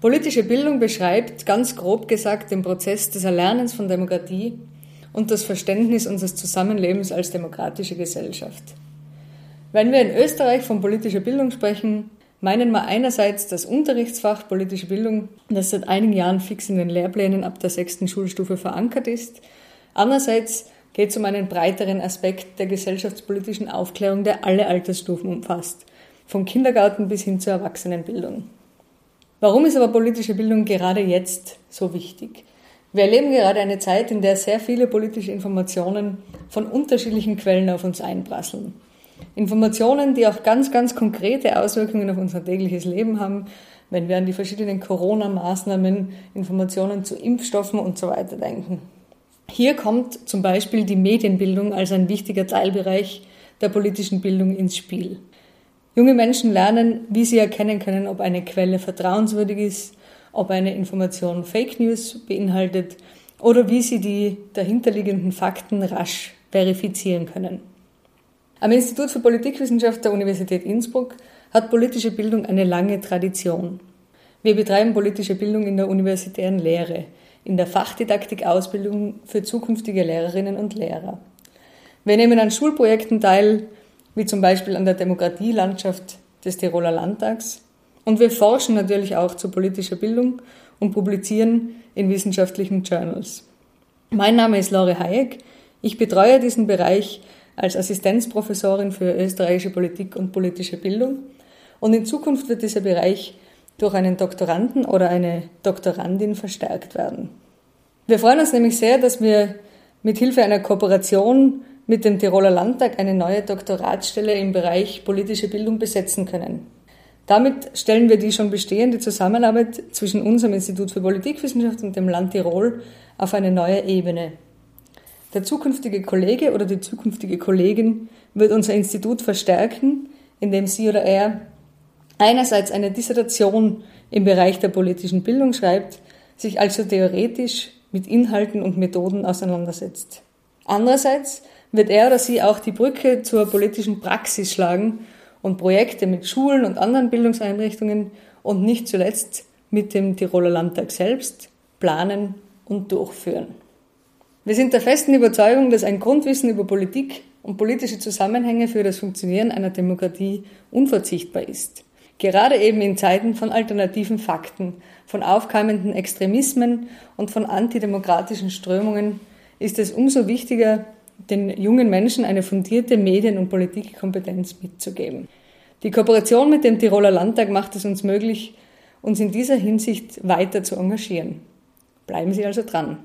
Politische Bildung beschreibt, ganz grob gesagt, den Prozess des Erlernens von Demokratie und das Verständnis unseres Zusammenlebens als demokratische Gesellschaft. Wenn wir in Österreich von politischer Bildung sprechen, meinen wir einerseits das Unterrichtsfach politische Bildung, das seit einigen Jahren fix in den Lehrplänen ab der sechsten Schulstufe verankert ist. Andererseits geht es um einen breiteren Aspekt der gesellschaftspolitischen Aufklärung, der alle Altersstufen umfasst, vom Kindergarten bis hin zur Erwachsenenbildung. Warum ist aber politische Bildung gerade jetzt so wichtig? Wir erleben gerade eine Zeit, in der sehr viele politische Informationen von unterschiedlichen Quellen auf uns einprasseln. Informationen, die auch ganz, ganz konkrete Auswirkungen auf unser tägliches Leben haben, wenn wir an die verschiedenen Corona-Maßnahmen, Informationen zu Impfstoffen und so weiter denken. Hier kommt zum Beispiel die Medienbildung als ein wichtiger Teilbereich der politischen Bildung ins Spiel. Junge Menschen lernen, wie sie erkennen können, ob eine Quelle vertrauenswürdig ist, ob eine Information Fake News beinhaltet oder wie sie die dahinterliegenden Fakten rasch verifizieren können. Am Institut für Politikwissenschaft der Universität Innsbruck hat politische Bildung eine lange Tradition. Wir betreiben politische Bildung in der universitären Lehre, in der Fachdidaktik-Ausbildung für zukünftige Lehrerinnen und Lehrer. Wir nehmen an Schulprojekten teil, wie zum Beispiel an der Demokratielandschaft des Tiroler Landtags. Und wir forschen natürlich auch zu politischer Bildung und publizieren in wissenschaftlichen Journals. Mein Name ist Lore Hayek. Ich betreue diesen Bereich als Assistenzprofessorin für österreichische Politik und politische Bildung. Und in Zukunft wird dieser Bereich durch einen Doktoranden oder eine Doktorandin verstärkt werden. Wir freuen uns nämlich sehr, dass wir mit Hilfe einer Kooperation mit dem Tiroler Landtag eine neue Doktoratsstelle im Bereich politische Bildung besetzen können. Damit stellen wir die schon bestehende Zusammenarbeit zwischen unserem Institut für Politikwissenschaft und dem Land Tirol auf eine neue Ebene. Der zukünftige Kollege oder die zukünftige Kollegin wird unser Institut verstärken, indem sie oder er einerseits eine Dissertation im Bereich der politischen Bildung schreibt, sich also theoretisch mit Inhalten und Methoden auseinandersetzt. Andererseits wird er oder sie auch die Brücke zur politischen Praxis schlagen und Projekte mit Schulen und anderen Bildungseinrichtungen und nicht zuletzt mit dem Tiroler Landtag selbst planen und durchführen. Wir sind der festen Überzeugung, dass ein Grundwissen über Politik und politische Zusammenhänge für das Funktionieren einer Demokratie unverzichtbar ist. Gerade eben in Zeiten von alternativen Fakten, von aufkeimenden Extremismen und von antidemokratischen Strömungen ist es umso wichtiger, den jungen Menschen eine fundierte Medien- und Politikkompetenz mitzugeben. Die Kooperation mit dem Tiroler Landtag macht es uns möglich, uns in dieser Hinsicht weiter zu engagieren. Bleiben Sie also dran.